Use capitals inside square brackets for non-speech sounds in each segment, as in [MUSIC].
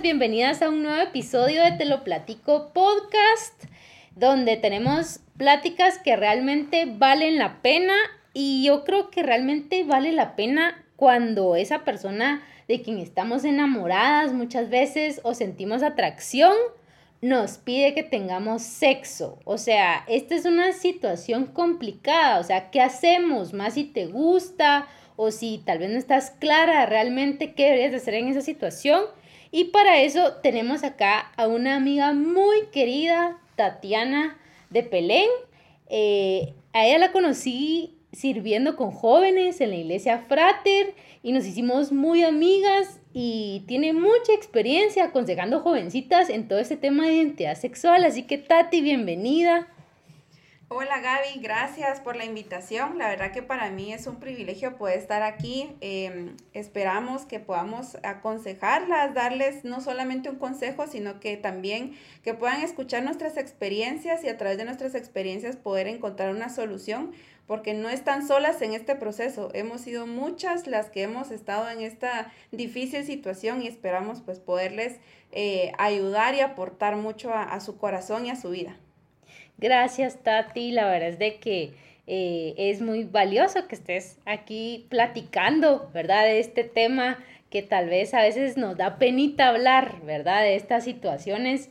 bienvenidas a un nuevo episodio de Te lo platico podcast, donde tenemos pláticas que realmente valen la pena y yo creo que realmente vale la pena cuando esa persona de quien estamos enamoradas muchas veces o sentimos atracción nos pide que tengamos sexo. O sea, esta es una situación complicada. O sea, ¿qué hacemos? Más si te gusta o si tal vez no estás clara realmente qué deberías hacer en esa situación. Y para eso tenemos acá a una amiga muy querida, Tatiana de Pelén. Eh, a ella la conocí sirviendo con jóvenes en la iglesia Frater y nos hicimos muy amigas y tiene mucha experiencia aconsejando jovencitas en todo este tema de identidad sexual. Así que Tati, bienvenida. Hola Gaby, gracias por la invitación. La verdad que para mí es un privilegio poder estar aquí. Em, esperamos que podamos aconsejarlas, darles no solamente un consejo, sino que también que puedan escuchar nuestras experiencias y a través de nuestras experiencias poder encontrar una solución, porque no están solas en este proceso. Hemos sido muchas las que hemos estado en esta difícil situación y esperamos pues poderles eh, ayudar y aportar mucho a su corazón y a su vida. Gracias, Tati. La verdad es de que eh, es muy valioso que estés aquí platicando, ¿verdad? De este tema que tal vez a veces nos da penita hablar, ¿verdad? De estas situaciones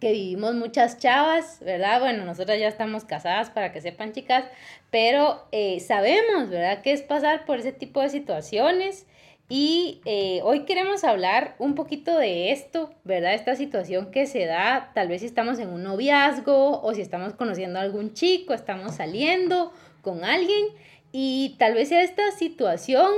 que vivimos muchas chavas, ¿verdad? Bueno, nosotras ya estamos casadas para que sepan, chicas, pero eh, sabemos, ¿verdad? Que es pasar por ese tipo de situaciones y eh, hoy queremos hablar un poquito de esto, ¿verdad? Esta situación que se da, tal vez si estamos en un noviazgo o si estamos conociendo a algún chico, estamos saliendo con alguien y tal vez sea esta situación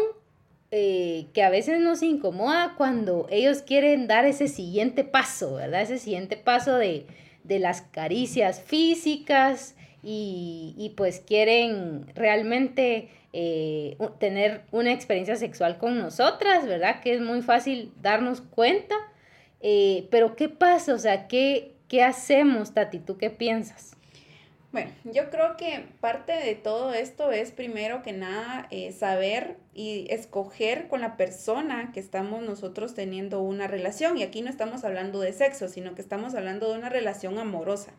eh, que a veces nos incomoda cuando ellos quieren dar ese siguiente paso, ¿verdad? Ese siguiente paso de, de las caricias físicas y, y pues quieren realmente eh, tener una experiencia sexual con nosotras, ¿verdad? Que es muy fácil darnos cuenta. Eh, pero ¿qué pasa? O sea, ¿qué, ¿qué hacemos, Tati? ¿Tú qué piensas? Bueno, yo creo que parte de todo esto es primero que nada eh, saber y escoger con la persona que estamos nosotros teniendo una relación. Y aquí no estamos hablando de sexo, sino que estamos hablando de una relación amorosa.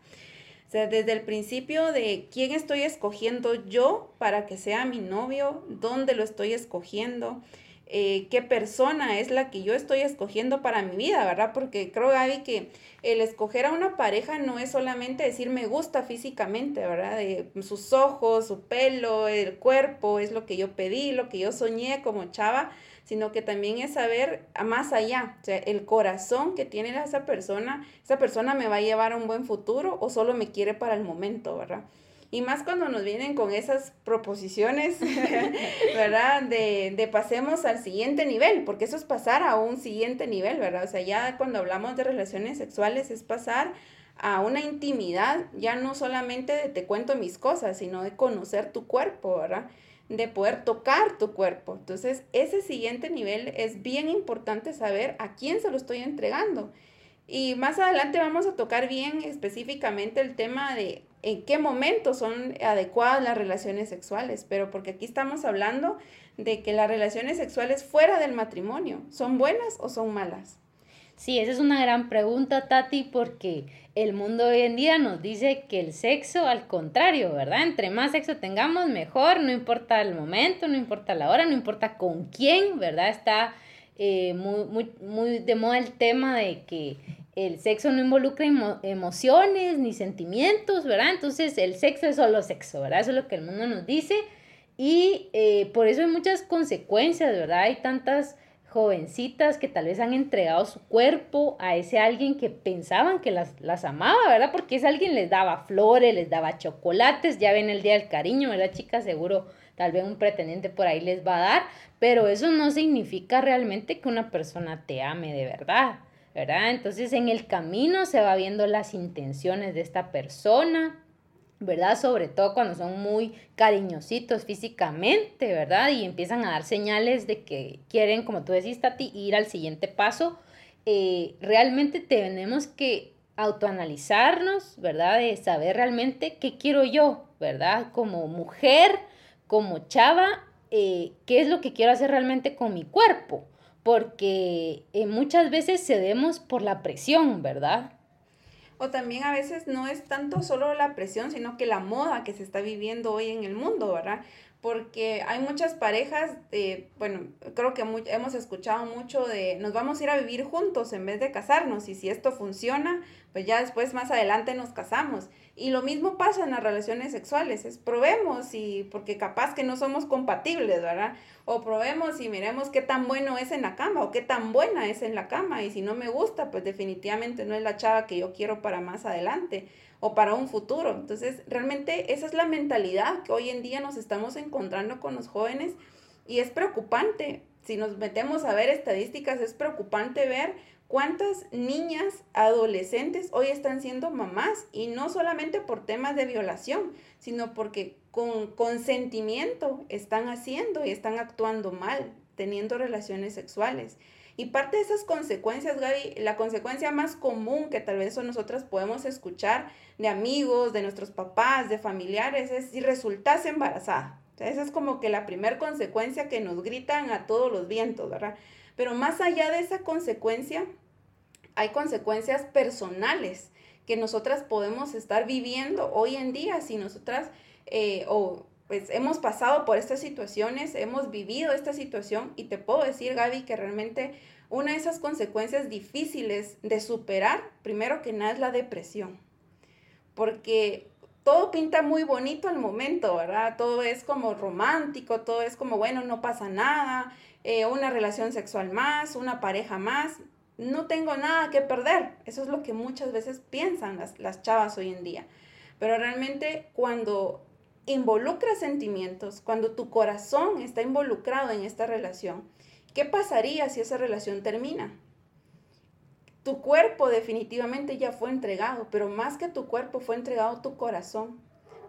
O sea, desde el principio de quién estoy escogiendo yo para que sea mi novio, dónde lo estoy escogiendo, eh, qué persona es la que yo estoy escogiendo para mi vida, ¿verdad? Porque creo, Gaby, que el escoger a una pareja no es solamente decir me gusta físicamente, ¿verdad? De sus ojos, su pelo, el cuerpo, es lo que yo pedí, lo que yo soñé como chava, sino que también es saber más allá, o sea, el corazón que tiene esa persona, esa persona me va a llevar a un buen futuro o solo me quiere para el momento, ¿verdad? Y más cuando nos vienen con esas proposiciones, [LAUGHS] ¿verdad? De, de, pasemos al siguiente nivel, porque eso es pasar a un siguiente nivel, ¿verdad? O sea, ya cuando hablamos de relaciones sexuales es pasar a una intimidad, ya no solamente de te cuento mis cosas, sino de conocer tu cuerpo, ¿verdad? De poder tocar tu cuerpo. Entonces, ese siguiente nivel es bien importante saber a quién se lo estoy entregando. Y más adelante vamos a tocar bien específicamente el tema de en qué momentos son adecuadas las relaciones sexuales, pero porque aquí estamos hablando de que las relaciones sexuales fuera del matrimonio, ¿son buenas o son malas? Sí, esa es una gran pregunta, Tati, porque el mundo hoy en día nos dice que el sexo, al contrario, ¿verdad? Entre más sexo tengamos, mejor, no importa el momento, no importa la hora, no importa con quién, ¿verdad? Está eh, muy, muy, muy de moda el tema de que el sexo no involucra emociones ni sentimientos, ¿verdad? Entonces el sexo es solo sexo, ¿verdad? Eso es lo que el mundo nos dice y eh, por eso hay muchas consecuencias, ¿verdad? Hay tantas jovencitas que tal vez han entregado su cuerpo a ese alguien que pensaban que las, las amaba, ¿verdad? Porque ese alguien les daba flores, les daba chocolates, ya ven el día del cariño, ¿verdad, chicas? Seguro tal vez un pretendiente por ahí les va a dar, pero eso no significa realmente que una persona te ame de verdad, ¿verdad? Entonces en el camino se va viendo las intenciones de esta persona, ¿verdad? Sobre todo cuando son muy cariñositos físicamente, ¿verdad? Y empiezan a dar señales de que quieren, como tú decís, Tati, ir al siguiente paso. Eh, realmente tenemos que autoanalizarnos, ¿verdad? De saber realmente qué quiero yo, ¿verdad? Como mujer, como chava, eh, qué es lo que quiero hacer realmente con mi cuerpo. porque eh, muchas veces cedemos por la presión, ¿verdad? O también a veces no es tanto solo la presión, sino que la moda que se está viviendo hoy en el mundo, ¿verdad? Porque hay muchas parejas, de, bueno, creo que hemos escuchado mucho de nos vamos a ir a vivir juntos en vez de casarnos y si esto funciona, pues ya después más adelante nos casamos. Y lo mismo pasa en las relaciones sexuales, es probemos y porque capaz que no somos compatibles, ¿verdad? O probemos y miremos qué tan bueno es en la cama o qué tan buena es en la cama y si no me gusta, pues definitivamente no es la chava que yo quiero para más adelante o para un futuro. Entonces, realmente esa es la mentalidad que hoy en día nos estamos encontrando con los jóvenes y es preocupante. Si nos metemos a ver estadísticas, es preocupante ver cuántas niñas, adolescentes hoy están siendo mamás y no solamente por temas de violación, sino porque con consentimiento están haciendo y están actuando mal, teniendo relaciones sexuales. Y parte de esas consecuencias, Gaby, la consecuencia más común que tal vez nosotras podemos escuchar de amigos, de nuestros papás, de familiares, es si resultas embarazada. esa es como que la primera consecuencia que nos gritan a todos los vientos, ¿verdad? Pero más allá de esa consecuencia, hay consecuencias personales que nosotras podemos estar viviendo hoy en día si nosotras eh, o pues hemos pasado por estas situaciones, hemos vivido esta situación y te puedo decir, Gaby, que realmente una de esas consecuencias difíciles de superar, primero que nada, es la depresión. Porque todo pinta muy bonito al momento, ¿verdad? Todo es como romántico, todo es como, bueno, no pasa nada, eh, una relación sexual más, una pareja más, no tengo nada que perder. Eso es lo que muchas veces piensan las, las chavas hoy en día. Pero realmente cuando involucra sentimientos, cuando tu corazón está involucrado en esta relación, ¿qué pasaría si esa relación termina? Tu cuerpo definitivamente ya fue entregado, pero más que tu cuerpo fue entregado tu corazón,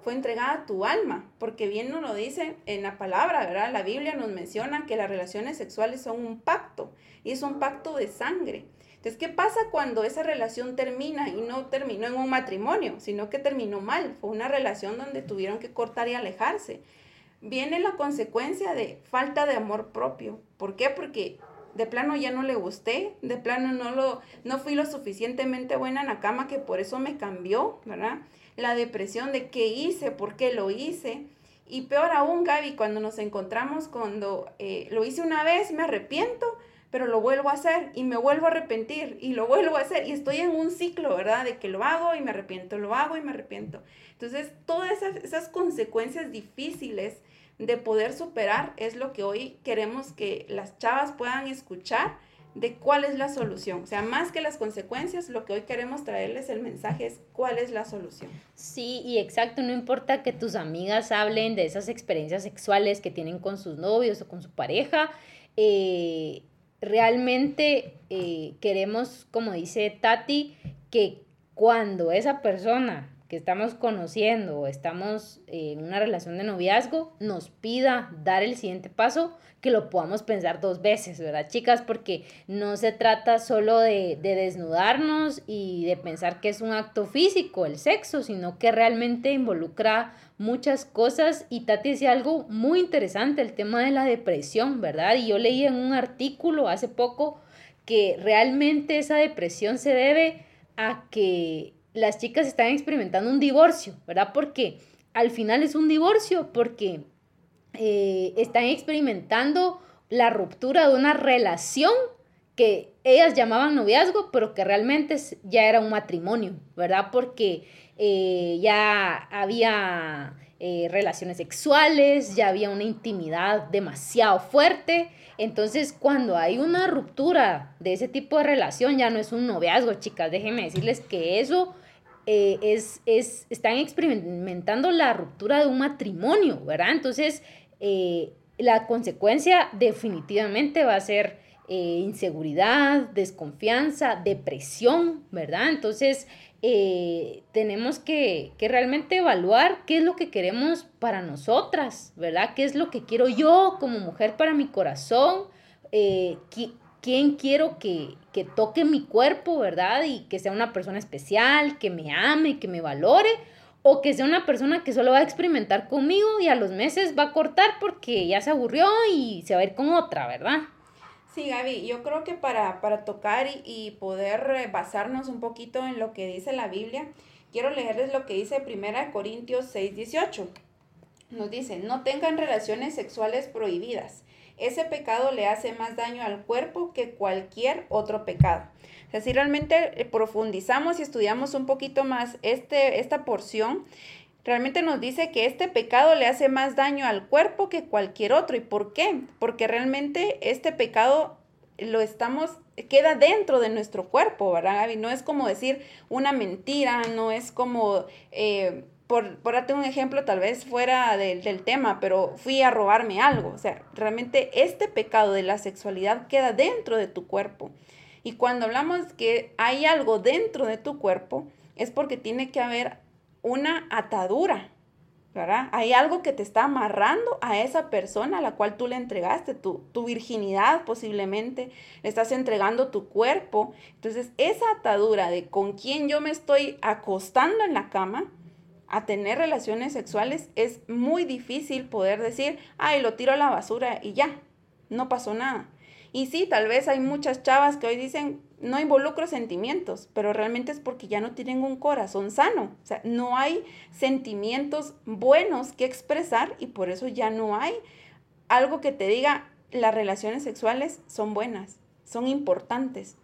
fue entregada tu alma, porque bien nos lo dice en la palabra, ¿verdad? La Biblia nos menciona que las relaciones sexuales son un pacto y es un pacto de sangre. Entonces, ¿qué pasa cuando esa relación termina y no terminó en un matrimonio, sino que terminó mal? Fue una relación donde tuvieron que cortar y alejarse. Viene la consecuencia de falta de amor propio. ¿Por qué? Porque de plano ya no le gusté, de plano no lo no fui lo suficientemente buena en la cama que por eso me cambió, ¿verdad? La depresión de qué hice, por qué lo hice. Y peor aún, Gaby, cuando nos encontramos, cuando eh, lo hice una vez, me arrepiento, pero lo vuelvo a hacer y me vuelvo a arrepentir y lo vuelvo a hacer y estoy en un ciclo, ¿verdad? De que lo hago y me arrepiento, lo hago y me arrepiento. Entonces, todas esas, consecuencias difíciles de poder superar es lo que hoy queremos que las chavas puedan escuchar de cuál es la solución. O sea, más que las consecuencias, lo que hoy queremos traerles el mensaje es cuál es la solución. Sí, y exacto, no importa que tus amigas hablen de esas experiencias sexuales que tienen con sus novios o con su pareja, eh, realmente eh, queremos, como dice Tati, que cuando esa persona que estamos conociendo o estamos en una relación de noviazgo nos pida dar el siguiente paso, que lo podamos pensar dos veces, ¿verdad, chicas? Porque no se trata solo de, de desnudarnos y de pensar que es un acto físico el sexo, sino que realmente involucra muchas cosas y Tati decía algo muy interesante, el tema de la depresión, ¿verdad? Y yo leí en un artículo hace poco que realmente esa depresión se debe a que las chicas están experimentando un divorcio, ¿verdad? Porque al final es un divorcio, porque eh, están experimentando la ruptura de una relación que ellas llamaban noviazgo, pero que realmente ya era un matrimonio, ¿verdad? Porque eh, ya había eh, relaciones sexuales, ya había una intimidad demasiado fuerte. Entonces, cuando hay una ruptura de ese tipo de relación, ya no es un noviazgo, chicas. Déjenme decirles que eso eh, es, es, están experimentando la ruptura de un matrimonio, ¿verdad? Entonces, la consecuencia definitivamente va a ser inseguridad, desconfianza, depresión, ¿verdad? Entonces, eh, tenemos que, realmente evaluar qué es lo que queremos para nosotras, ¿verdad? ¿Qué es lo que quiero yo como mujer para mi corazón? Eh, ¿Quién quiero que, que toque mi cuerpo, ¿verdad? Y que sea una persona especial, que me ame, que me valore, o que sea una persona que solo va a experimentar conmigo y a los meses va a cortar porque ya se aburrió y se va a ir con otra, ¿verdad? Sí, Gaby, yo creo que para, para tocar y, poder eh, basarnos un poquito en lo que dice la Biblia, quiero leerles lo que dice 1 Corintios 6, 18. Nos dice, no tengan relaciones sexuales prohibidas. Ese pecado le hace más daño al cuerpo que cualquier otro pecado. O sea, si realmente eh, profundizamos y estudiamos un poquito más este, esta porción, realmente nos dice que este pecado le hace más daño al cuerpo que cualquier otro. ¿Y por qué? Porque realmente este pecado lo estamos, queda dentro de nuestro cuerpo, ¿verdad, Gaby? No es como decir una mentira, no es como, eh, por, por darte un ejemplo, tal vez fuera del, del tema, pero fui a robarme algo. O sea, realmente este pecado de la sexualidad queda dentro de tu cuerpo. Y cuando hablamos que hay algo dentro de tu cuerpo, es porque tiene que haber una atadura, ¿verdad? Hay algo que te está amarrando a esa persona a la cual tú le entregaste tu, tu virginidad posiblemente, le estás entregando tu cuerpo. Entonces, esa atadura de con quién yo me estoy acostando en la cama a tener relaciones sexuales es muy difícil poder decir, ay, lo tiro a la basura y ya, no pasó nada. Y sí, tal vez hay muchas chavas que hoy dicen, no involucro sentimientos, pero realmente es porque ya no tienen un corazón sano. O sea, no hay sentimientos buenos que expresar y por eso ya no hay algo que te diga las relaciones sexuales son buenas, son importantes.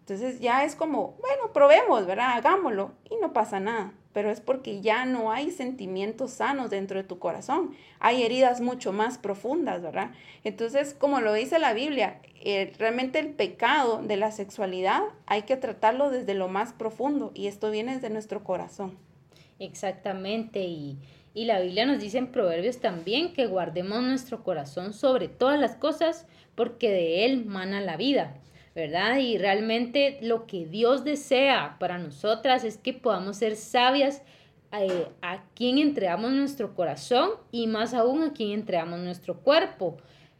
Entonces ya es como, bueno, probemos, ¿verdad? Hagámoslo y no pasa nada pero es porque ya no hay sentimientos sanos dentro de tu corazón. Hay heridas mucho más profundas, ¿verdad? Entonces, como lo dice la Biblia, eh, realmente el pecado de la sexualidad hay que tratarlo desde lo más profundo y esto viene desde nuestro corazón. Exactamente, y, y la Biblia nos dice en Proverbios también que guardemos nuestro corazón sobre todas las cosas porque de él mana la vida. ¿Verdad? Y realmente lo que Dios desea para nosotras es que podamos ser sabias eh, a quien entregamos nuestro corazón y más aún a quien entregamos nuestro cuerpo.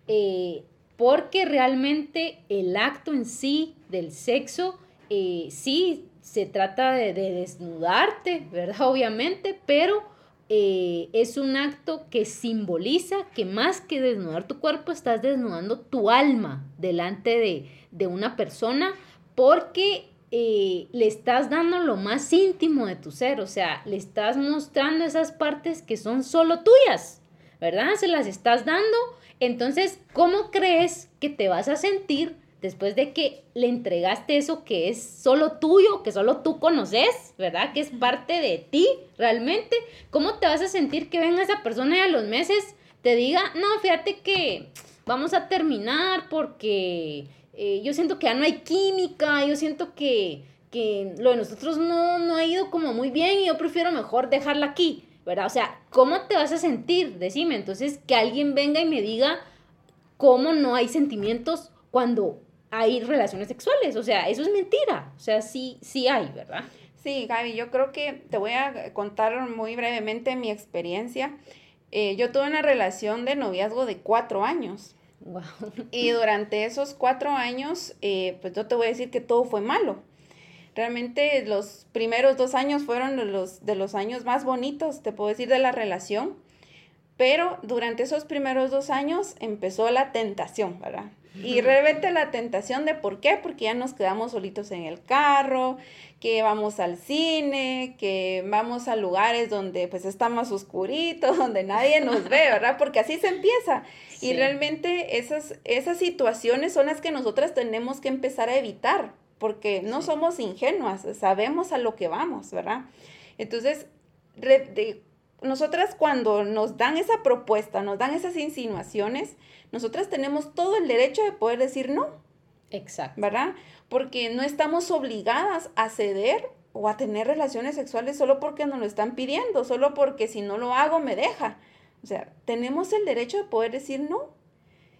Eh, porque realmente el acto en sí del sexo, eh, sí, se trata de, de, desnudarte, ¿verdad? [LAUGHS] Obviamente, pero es un acto que simboliza que más que desnudar tu cuerpo, estás desnudando tu alma delante de, de una persona porque eh, le estás dando lo más íntimo de tu ser, o sea, le estás mostrando esas partes que son solo tuyas, ¿verdad? Se las estás dando. Entonces, ¿cómo crees que te vas a sentir después de que le entregaste eso que es solo tuyo, que solo tú conoces, ¿verdad? Que es parte de ti realmente. ¿Cómo te vas a sentir que venga esa persona y a los meses te diga, no, fíjate que vamos a terminar porque eh, yo siento que ya no hay química, yo siento que, que lo de nosotros no, no ha ido como muy bien y yo prefiero mejor dejarla aquí, ¿verdad? O sea, ¿cómo te vas a sentir? Decime, entonces, que alguien venga y me diga cómo no hay sentimientos cuando hay relaciones sexuales, o sea, eso es mentira, o sea, sí, sí hay, ¿verdad? Sí, Gaby, yo creo que te voy a contar muy brevemente mi experiencia. Eh, yo tuve una relación de noviazgo de cuatro años. Y durante esos cuatro años, eh, pues yo te voy a decir que todo fue malo. Realmente los primeros dos años fueron de los, de los años más bonitos, te puedo decir, de la relación. Pero durante esos primeros dos años empezó la tentación, ¿verdad? Y realmente la tentación de por qué, porque ya nos quedamos solitos en el carro, que vamos al cine, que vamos a lugares donde pues está más oscurito, [LAUGHS] donde nadie nos ve, ¿verdad? Porque así se empieza. Y realmente esas, esas situaciones son las que nosotras tenemos que empezar a evitar, porque no somos ingenuas, sabemos a lo que vamos, ¿verdad? Entonces, nosotras cuando nos dan esa propuesta, nos dan esas insinuaciones, nosotras tenemos todo el derecho de poder decir no. Exacto. ¿Verdad? Porque no estamos obligadas a ceder o a tener relaciones sexuales solo porque nos lo están pidiendo, solo porque si no lo hago me deja. O sea, tenemos el derecho de poder decir no.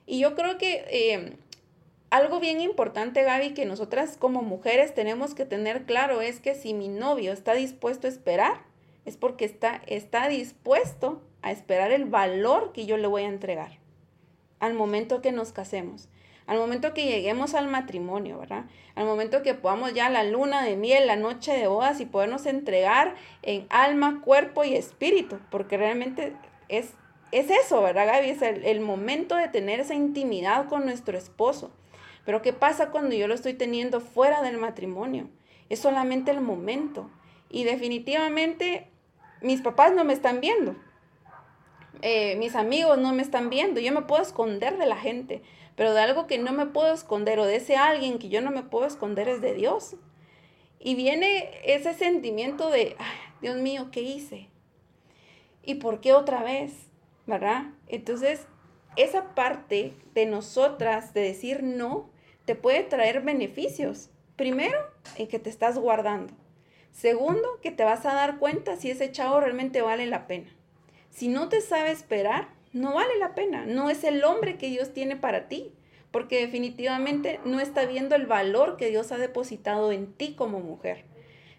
Y yo creo que eh, algo bien importante, Gaby, que nosotras como mujeres tenemos que tener claro es que si mi novio está dispuesto a esperar, es porque está, está dispuesto a esperar el valor que yo le voy a entregar al momento que nos casemos, al momento que lleguemos al matrimonio, ¿verdad? Al momento que podamos ya la luna de miel, la noche de bodas y podernos entregar en alma, cuerpo y espíritu, porque realmente es, es eso, ¿verdad, Gaby? Es el, el momento de tener esa intimidad con nuestro esposo. Pero ¿qué pasa cuando yo lo estoy teniendo fuera del matrimonio? Es solamente el momento. Y definitivamente mis papás no me están viendo. Eh, mis amigos no me están viendo. Yo me puedo esconder de la gente. Pero de algo que no me puedo esconder o de ese alguien que yo no me puedo esconder es de Dios. Y viene ese sentimiento de, Dios mío, ¿qué hice? ¿Y por qué otra vez? ¿Verdad? Entonces, esa parte de nosotras de decir no te puede traer beneficios. Primero, en que te estás guardando. Segundo, que te vas a dar cuenta si ese chavo realmente vale la pena. Si no te sabe esperar, no vale la pena. No es el hombre que Dios tiene para ti porque definitivamente no está viendo el valor que Dios ha depositado en ti como mujer.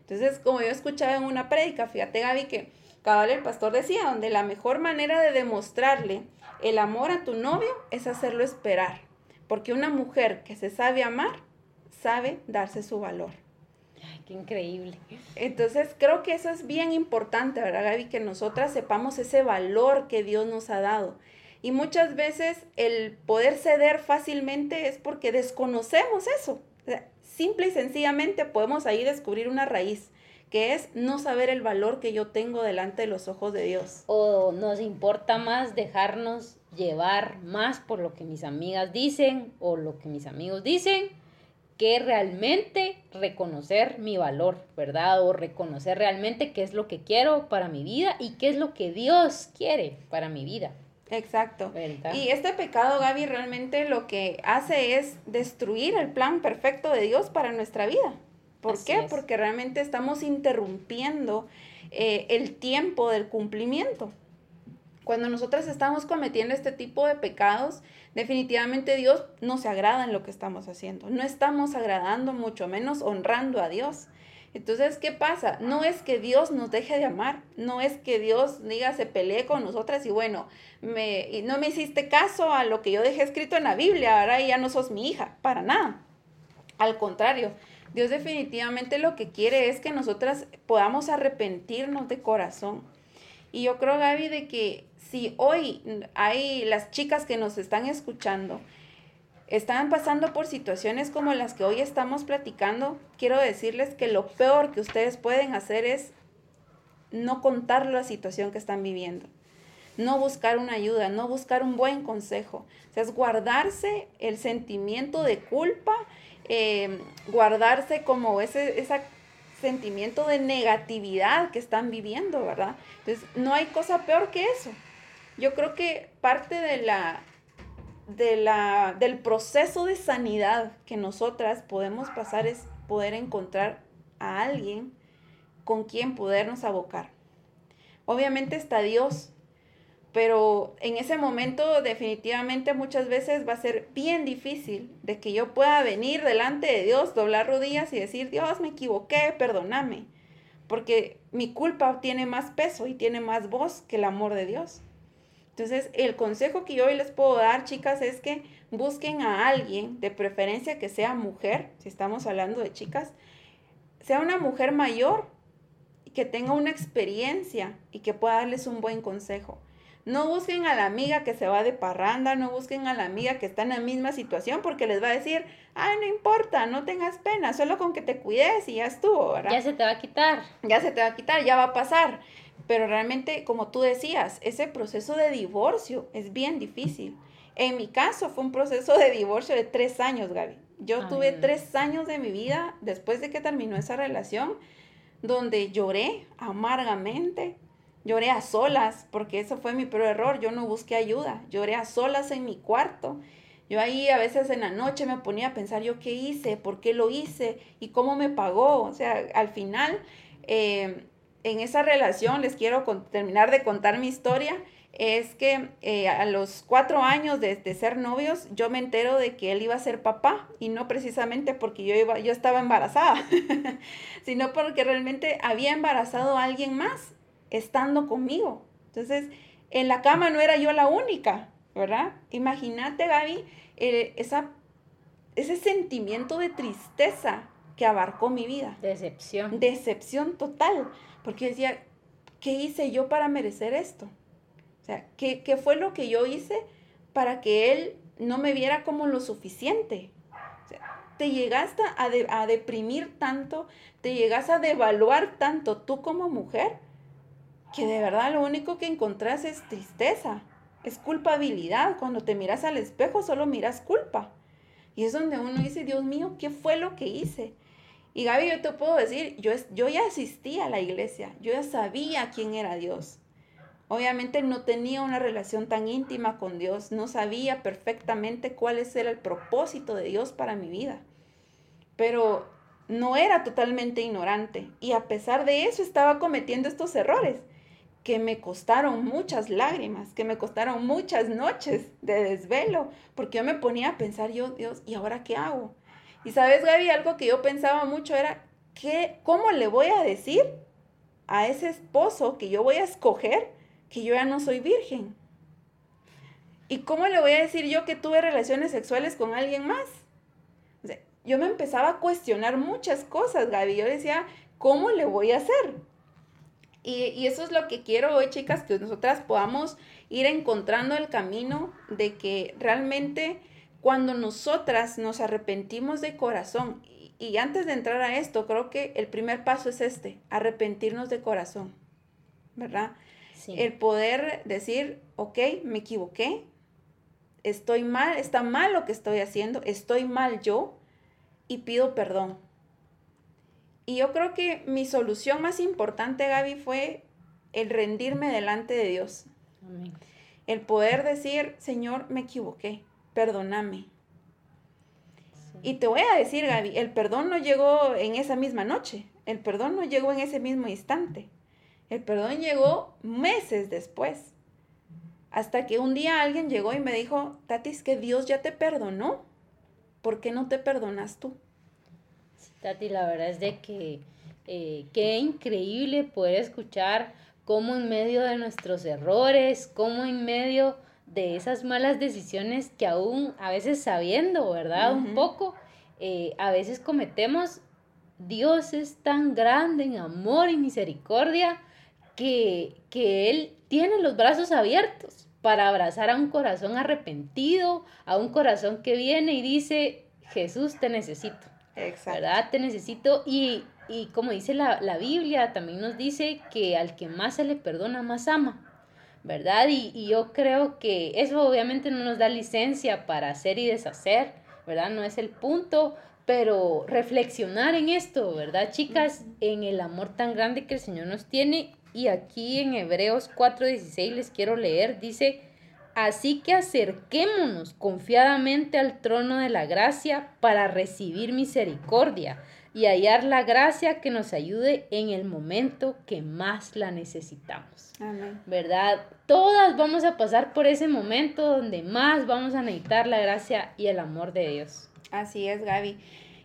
Entonces, como yo escuchaba en una prédica, fíjate Gaby que cabal el pastor decía, donde la mejor manera de demostrarle el amor a tu novio es hacerlo esperar, porque una mujer que se sabe amar, sabe darse su valor. Ay, qué increíble. Entonces, creo que eso es bien importante, ¿verdad, Gaby? Que nosotras sepamos ese valor que Dios nos ha dado y muchas veces el poder ceder fácilmente es porque desconocemos eso. simple y sencillamente podemos ahí descubrir una raíz que es no saber el valor que yo tengo delante de los ojos de Dios. O nos importa más dejarnos llevar más por lo que mis amigas dicen o lo que mis amigos dicen que realmente reconocer mi valor, ¿verdad? O reconocer realmente qué es lo que quiero para mi vida y qué es lo que Dios quiere para mi vida. Exacto. Y este pecado, Gaby, realmente lo que hace es destruir el plan perfecto de Dios para nuestra vida. ¿Por qué? Porque realmente estamos interrumpiendo eh, el tiempo del cumplimiento. Cuando nosotros estamos cometiendo este tipo de pecados, definitivamente Dios no se agrada en lo que estamos haciendo. No estamos agradando, mucho menos honrando a Dios. Entonces, ¿qué pasa? No es que Dios nos deje de amar, no es que Dios diga se pelee con nosotras y bueno, me, y no me hiciste caso a lo que yo dejé escrito en la Biblia, ahora ya no sos mi hija, para nada. Al contrario, Dios definitivamente lo que quiere es que nosotras podamos arrepentirnos de corazón. Y yo creo, Gaby, de que si hoy hay las chicas que nos están escuchando, están pasando por situaciones como las que hoy estamos platicando, quiero decirles que lo peor que ustedes pueden hacer es no contar la situación que están viviendo, no buscar una ayuda, no buscar un buen consejo, o sea, es guardarse el sentimiento de culpa, eh, guardarse como ese, ese sentimiento de negatividad que están viviendo, ¿verdad? Entonces, no hay cosa peor que eso. Yo creo que parte de la de la, del proceso de sanidad que nosotras podemos pasar es poder encontrar a alguien con quien podernos abocar. Obviamente está Dios, pero en ese momento definitivamente muchas veces va a ser bien difícil de que yo pueda venir delante de Dios, doblar rodillas y decir, Dios, me equivoqué, perdóname, porque mi culpa tiene más peso y tiene más voz que el amor de Dios. Entonces, el consejo que yo hoy les puedo dar, chicas, es que busquen a alguien, de preferencia que sea mujer, si estamos hablando de chicas, sea una mujer mayor, que tenga una experiencia y que pueda darles un buen consejo. No busquen a la amiga que se va de parranda, no busquen a la amiga que está en la misma situación porque les va a decir, ay, no importa, no tengas pena, solo con que te cuides y ya estuvo, ¿verdad? Ya se te va a quitar. Ya se te va a quitar, ya va a pasar. Pero realmente, como tú decías, ese proceso de divorcio es bien difícil. En mi caso fue un proceso de divorcio de tres años, Gaby. Yo tuve tres años de mi vida después de que terminó esa relación donde lloré amargamente, lloré a solas, porque eso fue mi peor error, yo no busqué ayuda, lloré a solas en mi cuarto. Yo ahí a veces en la noche me ponía a pensar yo qué hice, por qué lo hice y cómo me pagó. O sea, al final eh, en esa relación, les quiero terminar de contar mi historia, es que eh, a los cuatro años de, ser novios, yo me entero de que él iba a ser papá y no precisamente porque yo, iba, yo estaba embarazada, [LAUGHS] sino porque realmente había embarazado a alguien más estando conmigo. Entonces, en la cama no era yo la única, ¿verdad? Imagínate, Gaby, eh, esa, ese sentimiento de tristeza que abarcó mi vida. Decepción. Decepción total. Porque decía, ¿qué hice yo para merecer esto? O sea, ¿qué, ¿qué, fue lo que yo hice para que él no me viera como lo suficiente? te llegaste a, a deprimir tanto, te llegas a devaluar tanto tú como mujer, que de verdad lo único que encontrás es tristeza, es culpabilidad. Cuando te miras al espejo solo miras culpa. Y es donde uno dice, Dios mío, ¿qué fue lo que hice? Y Gaby, yo te puedo decir, yo, yo ya asistía a la iglesia, yo ya sabía quién era Dios. Obviamente no tenía una relación tan íntima con Dios, no sabía perfectamente cuál era el propósito de Dios para mi vida. Pero no era totalmente ignorante y a pesar de eso estaba cometiendo estos errores que me costaron muchas lágrimas, que me costaron muchas noches de desvelo, porque yo me ponía a pensar, yo, Dios, ¿y ahora qué hago? Y sabes, Gaby, algo que yo pensaba mucho era, ¿qué, ¿cómo le voy a decir a ese esposo que yo voy a escoger que yo ya no soy virgen? ¿Y cómo le voy a decir yo que tuve relaciones sexuales con alguien más? yo me empezaba a cuestionar muchas cosas, Gaby. Yo decía, ¿cómo le voy a hacer? Y, eso es lo que quiero hoy, chicas, que nosotras podamos ir encontrando el camino de que realmente cuando nosotras nos arrepentimos de corazón, y, antes de entrar a esto, creo que el primer paso es este, arrepentirnos de corazón, ¿verdad? El poder decir, ok, me equivoqué, estoy mal, está mal lo que estoy haciendo, estoy mal yo y pido perdón. Y yo creo que mi solución más importante, Gaby, fue el rendirme delante de Dios. El poder decir, Señor, me equivoqué, perdóname. Y te voy a decir, Gaby, el perdón no llegó en esa misma noche, el perdón no llegó en ese mismo instante, el perdón llegó meses después. Hasta que un día alguien llegó y me dijo, Tati, es que Dios ya te perdonó. ¿Por qué no te perdonas tú? Tati, la verdad es de que eh, qué increíble poder escuchar cómo en medio de nuestros errores, cómo en medio de esas malas decisiones que aún a veces sabiendo, ¿verdad? Un poco, eh, a veces cometemos, Dios es tan grande en amor y misericordia que, que Él tiene los brazos abiertos para abrazar a un corazón arrepentido, a un corazón que viene y dice, Jesús, te necesito. Exacto. ¿Verdad? Te necesito. Y, como dice la, Biblia, también nos dice que al que más se le perdona, más ama. ¿Verdad? Y, y yo creo que eso obviamente no nos da licencia para hacer y deshacer, ¿verdad? No es el punto, pero reflexionar en esto, ¿verdad, chicas? En el amor tan grande que el Señor nos tiene. Y aquí en Hebreos 4:16 les quiero leer, dice, Así que acerquémonos confiadamente al trono de la gracia para recibir misericordia y hallar la gracia que nos ayude en el momento que más la necesitamos. Amén. ¿Verdad? Todas vamos a pasar por ese momento donde más vamos a necesitar la gracia y el amor de Dios. Así es, Gaby.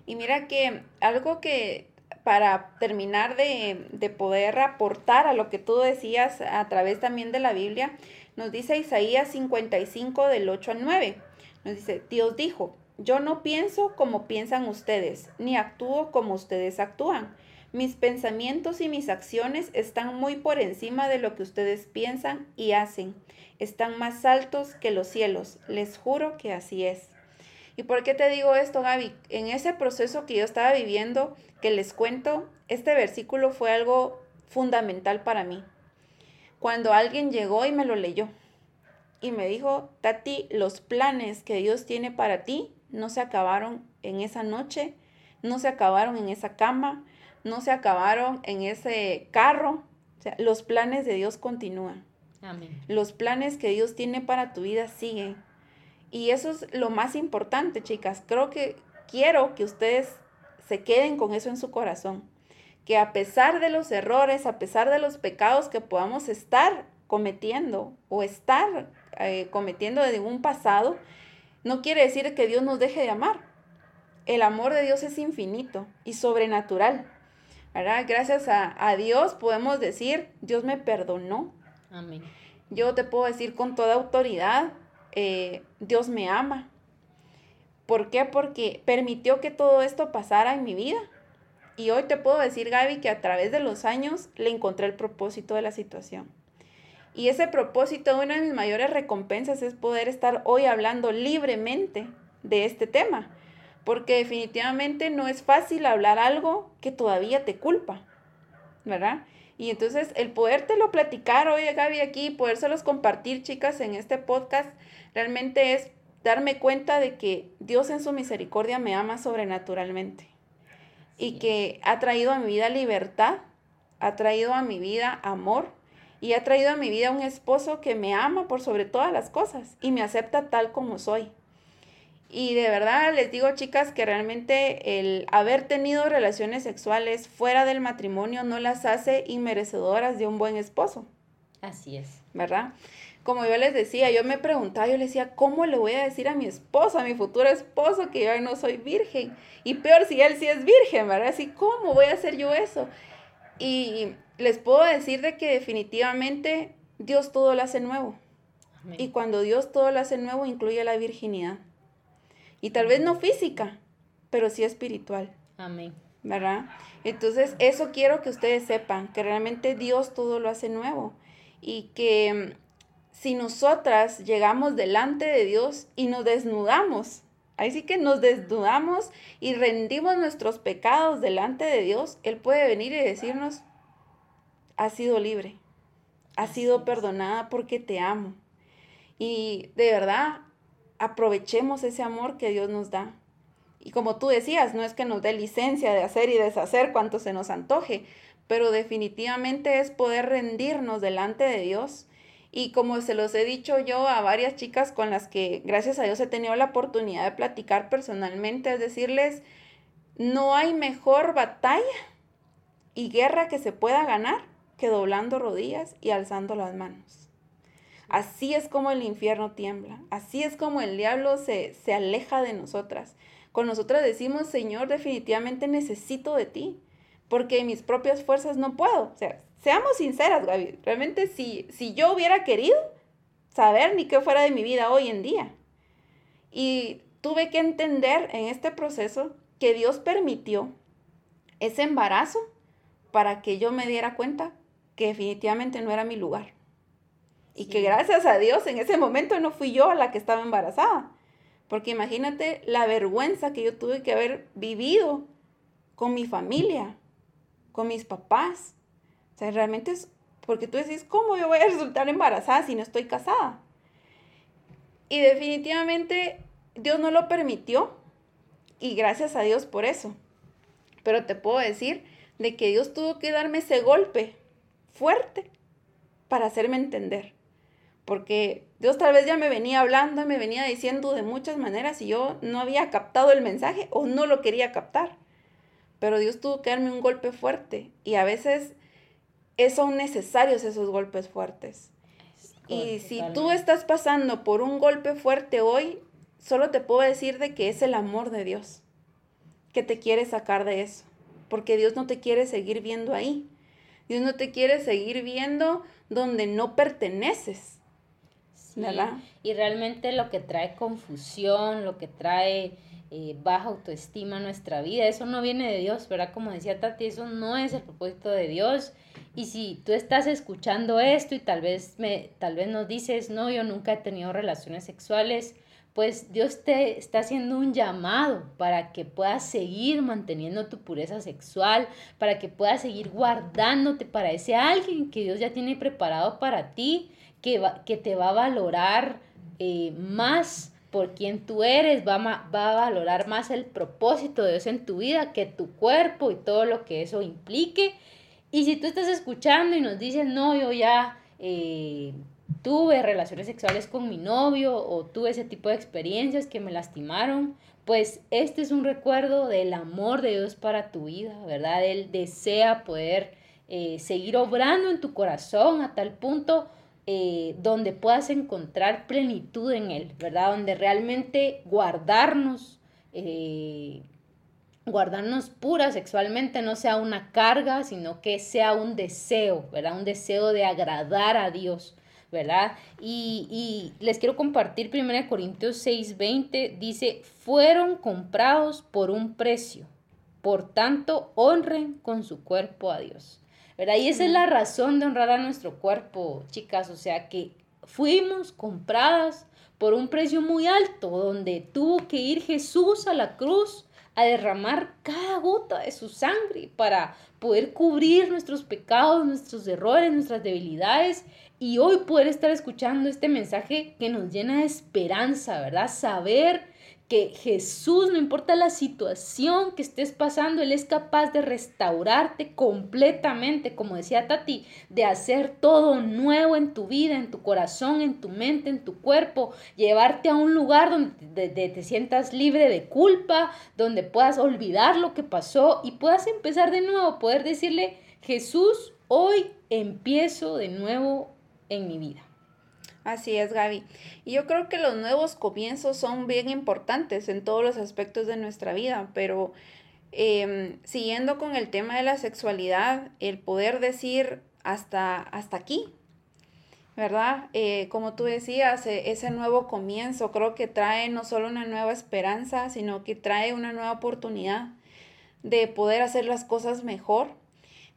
Y mira que algo que para terminar de, de poder aportar a lo que tú decías a través también de la Biblia, nos dice Isaías 55 del 8 al 9. Nos dice, Dios dijo, yo no pienso como piensan ustedes, ni actúo como ustedes actúan. Mis pensamientos y mis acciones están muy por encima de lo que ustedes piensan y hacen. Están más altos que los cielos. Les juro que así es. ¿Y por qué te digo esto, Gaby? En ese proceso que yo estaba viviendo, que les cuento, este versículo fue algo fundamental para mí cuando alguien llegó y me lo leyó y me dijo, Tati, los planes que Dios tiene para ti no se acabaron en esa noche, no se acabaron en esa cama, no se acabaron en ese carro. O sea, los planes de Dios continúan. Amén. Los planes que Dios tiene para tu vida siguen. Y eso es lo más importante, chicas. Creo que quiero que ustedes se queden con eso en su corazón que a pesar de los errores, a pesar de los pecados que podamos estar cometiendo o estar eh, cometiendo de un pasado, no quiere decir que Dios nos deje de amar. El amor de Dios es infinito y sobrenatural. ¿verdad? Gracias a, Dios podemos decir, Dios me perdonó. Amén. Yo te puedo decir con toda autoridad, eh, Dios me ama. ¿Por qué? Porque permitió que todo esto pasara en mi vida y hoy te puedo decir, Gaby, que a través de los años le encontré el propósito de la situación. Y ese propósito, una de mis mayores recompensas es poder estar hoy hablando libremente de este tema. porque definitivamente no es fácil hablar algo que todavía te culpa, ¿verdad? Y entonces el podértelo platicar hoy, Gaby, aquí, podérselos compartir, chicas, en este podcast, realmente es darme cuenta de que Dios en su misericordia me ama sobrenaturalmente y que ha traído a mi vida libertad, ha traído a mi vida amor y ha traído a mi vida un esposo que me ama por sobre todas las cosas y me acepta tal como soy. Y de verdad les digo, chicas, que realmente el haber tenido relaciones sexuales fuera del matrimonio no las hace inmerecedoras de un buen esposo. Así es. ¿Verdad? Como yo les decía, yo me preguntaba, yo le decía, ¿cómo le voy a decir a mi esposo, a mi futuro esposo, que yo no soy virgen? Y peor si él sí es virgen, ¿verdad? Así, ¿cómo voy a hacer yo eso? Y les puedo decir de que definitivamente Dios todo lo hace nuevo. Y cuando Dios todo lo hace nuevo, incluye la virginidad. Y tal vez no física, pero sí espiritual. Amén. ¿Verdad? Entonces, eso quiero que ustedes sepan, que realmente Dios todo lo hace nuevo. Y que mm, si nosotras llegamos delante de Dios y nos desnudamos, ahí sí que nos desnudamos y rendimos nuestros pecados delante de Dios, Él puede venir y decirnos, has sido libre, has sido perdonada porque te amo. Y de verdad, aprovechemos ese amor que Dios nos da. Y como tú decías, no es que nos dé licencia de hacer y deshacer cuanto se nos antoje, pero definitivamente es poder rendirnos delante de Dios. Y como se los he dicho yo a varias chicas con las que gracias a Dios he tenido la oportunidad de platicar personalmente, es decirles, no hay mejor batalla y guerra que se pueda ganar que doblando rodillas y alzando las manos. Así es como el infierno tiembla, así es como el diablo se, se aleja de nosotras. Con nosotras decimos, Señor, definitivamente necesito de ti, porque mis propias fuerzas no puedo. O sea, seamos sinceras, Gaby, realmente si, si yo hubiera querido saber ni qué fuera de mi vida hoy en día. Y tuve que entender en este proceso que Dios permitió ese embarazo para que yo me diera cuenta que definitivamente no era mi lugar. Y que gracias a Dios en ese momento no fui yo la que estaba embarazada. Porque imagínate la vergüenza que yo tuve que haber vivido con mi familia, con mis papás. O sea, realmente es porque tú decís, ¿cómo yo voy a resultar embarazada si no estoy casada? Y definitivamente Dios no lo permitió y gracias a Dios por eso. Pero te puedo decir de que Dios tuvo que darme ese golpe fuerte para hacerme entender porque Dios tal vez ya me venía hablando, me venía diciendo de muchas maneras y yo no había captado el mensaje o no lo quería captar. Pero Dios tuvo que darme un golpe fuerte y a veces son necesarios esos golpes fuertes. y si tú estás pasando por un golpe fuerte hoy, solo te puedo decir de que es el amor de Dios que te quiere sacar de eso, porque Dios no te quiere seguir viendo ahí. Dios no te quiere seguir viendo donde no perteneces. Y realmente lo que trae confusión, lo que trae eh, baja autoestima nuestra vida, eso no viene de Dios, ¿verdad? Como decía Tati, eso no es el propósito de Dios. Y si tú estás escuchando esto y tal vez, me, tal vez nos dices, no, yo nunca he tenido relaciones sexuales, pues Dios te está haciendo un llamado para que puedas seguir manteniendo tu pureza sexual, para que puedas seguir guardándote para ese alguien que Dios ya tiene preparado para ti que, que te va a valorar eh, más por quien tú eres, va, va a valorar más el propósito de Dios en tu vida que tu cuerpo y todo lo que eso implique. Y si tú estás escuchando y nos dices, no, yo ya eh, tuve relaciones sexuales con mi novio o tuve ese tipo de experiencias que me lastimaron, pues este es un recuerdo del amor de Dios para tu vida, ¿verdad? Él desea poder eh, seguir obrando en tu corazón a tal punto eh, donde puedas encontrar plenitud en Él, ¿verdad? Donde realmente guardarnos, eh, guardarnos pura sexualmente no sea una carga, sino que sea un deseo, ¿verdad? Un deseo de agradar a Dios. ¿verdad? Y, les quiero compartir 1 Corintios 6:20, dice, fueron comprados por un precio, por tanto honren con su cuerpo a Dios. ¿Verdad? Y esa es la razón de honrar a nuestro cuerpo, chicas, o sea que fuimos compradas por un precio muy alto, donde tuvo que ir Jesús a la cruz a derramar cada gota de su sangre para poder cubrir nuestros pecados, nuestros errores, nuestras debilidades y hoy poder estar escuchando este mensaje que nos llena de esperanza, ¿verdad? Saber que Jesús, no importa la situación que estés pasando, Él es capaz de restaurarte completamente, como decía Tati, de hacer todo nuevo en tu vida, en tu corazón, en tu mente, en tu cuerpo, llevarte a un lugar donde te sientas libre de culpa, donde puedas olvidar lo que pasó y puedas empezar de nuevo, poder decirle, Jesús, hoy empiezo de nuevo en mi vida. Así es, Gaby. Y yo creo que los nuevos comienzos son bien importantes en todos los aspectos de nuestra vida, pero em, siguiendo con el tema de la sexualidad, el poder decir hasta, hasta aquí, ¿verdad? Eh, como tú decías, e, ese nuevo comienzo creo que trae no solo una nueva esperanza, sino que trae una nueva oportunidad de poder hacer las cosas mejor,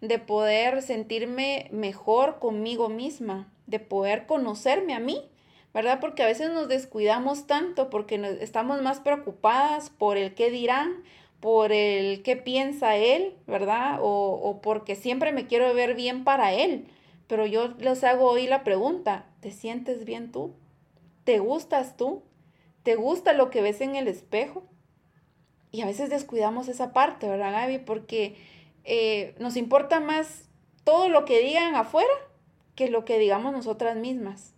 de poder sentirme mejor conmigo misma, de poder conocerme a mí, ¿verdad? Porque a veces nos descuidamos tanto porque estamos más preocupadas por el qué dirán, por el qué piensa él, ¿verdad? O, o porque siempre me quiero ver bien para él. Pero yo les hago hoy la pregunta, ¿te sientes bien tú? ¿Te gustas tú? ¿Te gusta lo que ves en el espejo? Y a veces descuidamos esa parte, ¿verdad, Gaby? Porque eh, nos importa más todo lo que digan afuera que lo que digamos nosotras mismas.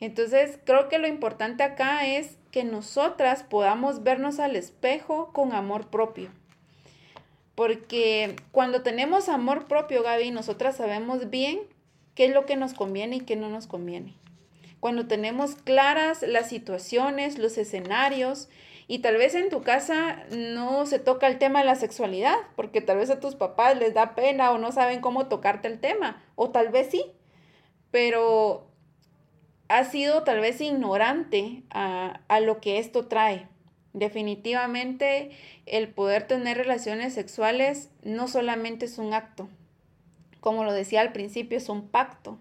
Entonces, creo que lo importante acá es que nosotras podamos vernos al espejo con amor propio. Porque cuando tenemos amor propio, Gaby, nosotras sabemos bien qué es lo que nos conviene y qué no nos conviene. Cuando tenemos claras las situaciones, los escenarios, y tal vez en tu casa no se toca el tema de la sexualidad, porque tal vez a tus papás les da pena o no saben cómo tocarte el tema, o tal vez sí, pero has sido tal vez ignorante a, lo que esto trae. Definitivamente el poder tener relaciones sexuales no solamente es un acto, como lo decía al principio, es un pacto.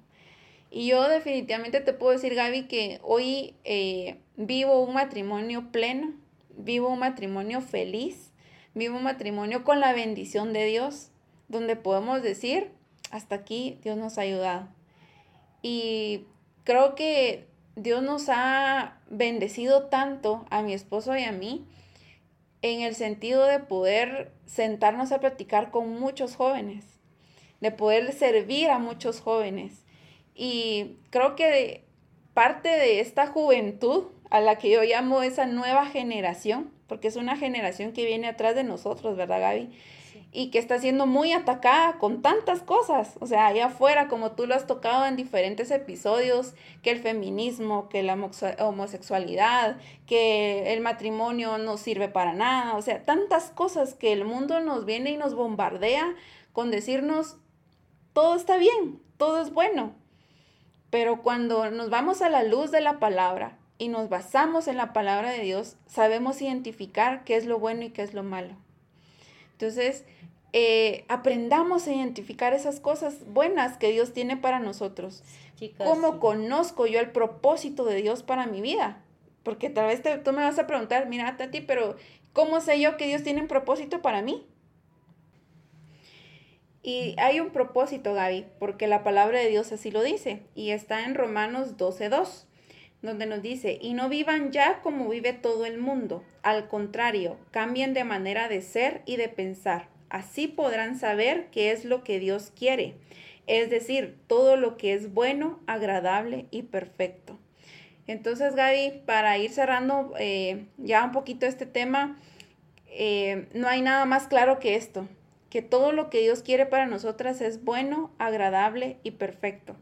Y yo definitivamente te puedo decir, Gaby, que hoy eh, vivo un matrimonio pleno, vivo un matrimonio feliz, vivo un matrimonio con la bendición de Dios, donde podemos decir, hasta aquí Dios nos ha ayudado. Y creo que Dios nos ha bendecido tanto a mi esposo y a mí en el sentido de poder sentarnos a platicar con muchos jóvenes, de poder servir a muchos jóvenes. Y creo que parte de esta juventud a la que yo llamo esa nueva generación, porque es una generación que viene atrás de nosotros, ¿verdad, Gaby? Y que está siendo muy atacada con tantas cosas. O sea, allá afuera, como tú lo has tocado en diferentes episodios, que el feminismo, que la homosexualidad, que el matrimonio no sirve para nada. O sea, tantas cosas que el mundo nos viene y nos bombardea con decirnos, todo está bien, todo es bueno. Pero cuando nos vamos a la luz de la palabra y nos basamos en la palabra de Dios, sabemos identificar qué es lo bueno y qué es lo malo. Entonces, eh, aprendamos a identificar esas cosas buenas que Dios tiene para nosotros. ¿Cómo conozco yo el propósito de Dios para mi vida? Porque tal vez tú me vas a preguntar, mira, Tati, pero ¿cómo sé yo que Dios tiene un propósito para mí? Y hay un propósito, Gaby, porque la palabra de Dios así lo dice, y está en Romanos 12.2, donde nos dice, y no vivan ya como vive todo el mundo, al contrario, cambien de manera de ser y de pensar Así podrán saber qué es lo que Dios quiere, es decir, todo lo que es bueno, agradable y perfecto. Entonces, Gaby, para ir cerrando eh, ya un poquito este tema, eh, no hay nada más claro que esto, que todo lo que Dios quiere para nosotras es bueno, agradable y perfecto.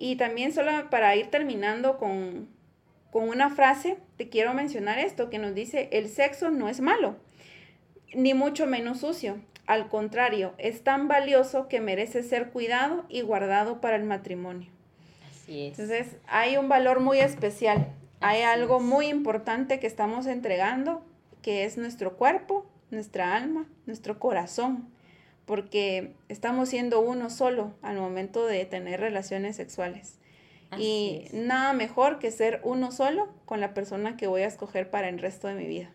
Y también solo para ir terminando con, con una frase, te quiero mencionar esto que nos dice, el sexo no es malo ni mucho menos sucio. Al contrario, es tan valioso que merece ser cuidado y guardado para el matrimonio. Así es. Entonces, hay un valor muy especial. hay algo muy importante que estamos entregando, que es nuestro cuerpo, nuestra alma, nuestro corazón, porque estamos siendo uno solo al momento de tener relaciones sexuales. y nada mejor que ser uno solo con la persona que voy a escoger para el resto de mi vida.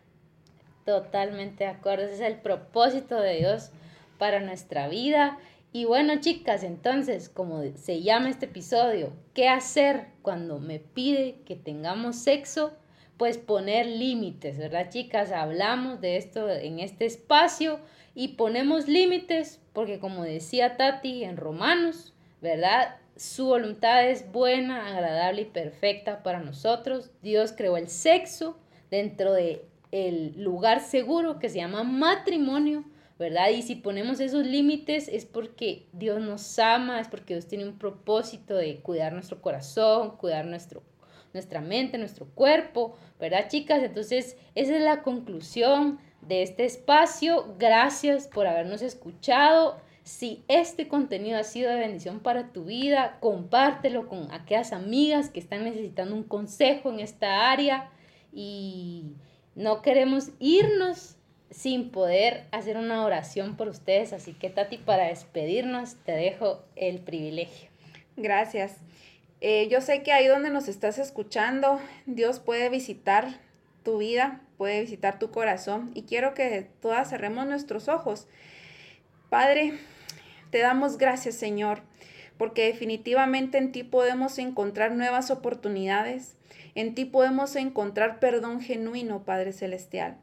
Totalmente de acuerdo, ese es el propósito de Dios para nuestra vida. Y bueno, chicas, entonces, como se llama este episodio, ¿qué hacer cuando me pide que tengamos sexo? Pues poner límites, ¿verdad, chicas? Hablamos de esto en este espacio y ponemos límites porque como decía Tati en Romanos, ¿verdad? Su voluntad es buena, agradable y perfecta para nosotros. Dios creó el sexo dentro de el lugar seguro que se llama matrimonio, ¿verdad? Y si ponemos esos límites es porque Dios nos ama, es porque Dios tiene un propósito de cuidar nuestro corazón, cuidar nuestro, nuestra mente, nuestro cuerpo, ¿verdad, chicas? Entonces, esa es la conclusión de este espacio. Gracias por habernos escuchado. Si este contenido ha sido de bendición para tu vida, compártelo con aquellas amigas que están necesitando un consejo en esta área y no queremos irnos sin poder hacer una oración por ustedes. Así que Tati, para despedirnos, te dejo el privilegio. Gracias. Eh, yo sé que ahí donde nos estás escuchando, Dios puede visitar tu vida, puede visitar tu corazón y quiero que todas cerremos nuestros ojos. Padre, te damos gracias, Señor, porque definitivamente en ti podemos encontrar nuevas oportunidades, en ti podemos encontrar perdón genuino, Padre Celestial.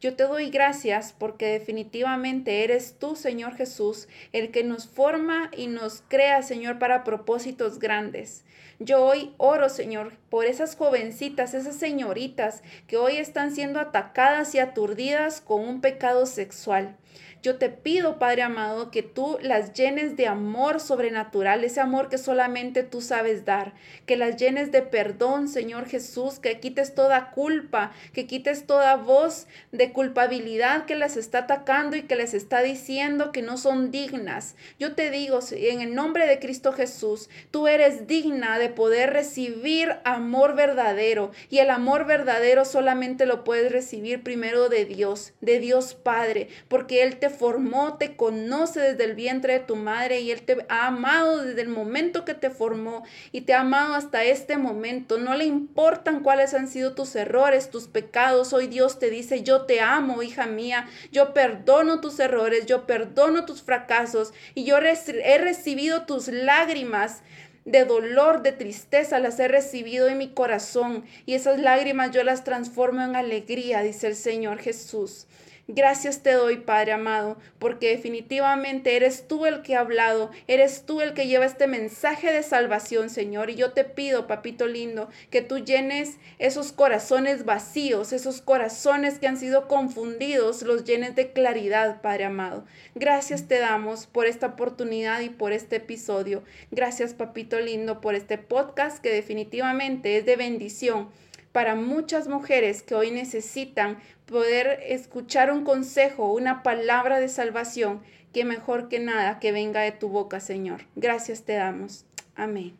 Yo te doy gracias porque definitivamente eres tú, Señor Jesús, el que nos forma y nos crea, Señor, para propósitos grandes. Yo hoy oro, Señor, por esas jovencitas, esas señoritas que hoy están siendo atacadas y aturdidas con un pecado sexual. Yo te pido, Padre amado, que tú las llenes de amor sobrenatural, ese amor que solamente tú sabes dar, que las llenes de perdón, Señor Jesús, que quites toda culpa, que quites toda voz de culpabilidad que las está atacando y que les está diciendo que no son dignas. Yo te digo, en el nombre de Cristo Jesús, tú eres digna de poder recibir amor verdadero y el amor verdadero solamente lo puedes recibir primero de Dios, de Dios Padre, porque Él te formó, te conoce desde el vientre de tu madre y Él te ha amado desde el momento que te formó y te ha amado hasta este momento. No le importan cuáles han sido tus errores, tus pecados. Hoy Dios te dice, yo te amo, hija mía, yo perdono tus errores, yo perdono tus fracasos y yo he recibido tus lágrimas de dolor, de tristeza, las he recibido en mi corazón y esas lágrimas yo las transformo en alegría, dice el Señor Jesús. Gracias te doy, Padre amado, porque definitivamente eres tú el que ha hablado, eres tú el que lleva este mensaje de salvación, Señor. Y yo te pido, papito lindo, que tú llenes esos corazones vacíos, esos corazones que han sido confundidos, los llenes de claridad, Padre amado. Gracias te damos por esta oportunidad y por este episodio. Gracias, papito lindo, por este podcast que definitivamente es de bendición para muchas mujeres que hoy necesitan poder escuchar un consejo, una palabra de salvación, que mejor que nada que venga de tu boca, Señor. Gracias te damos. Amén.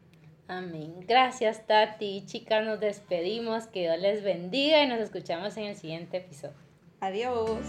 Amén. Gracias, Tati. Chicas, nos despedimos. Que Dios les bendiga y nos escuchamos en el siguiente episodio. Adiós.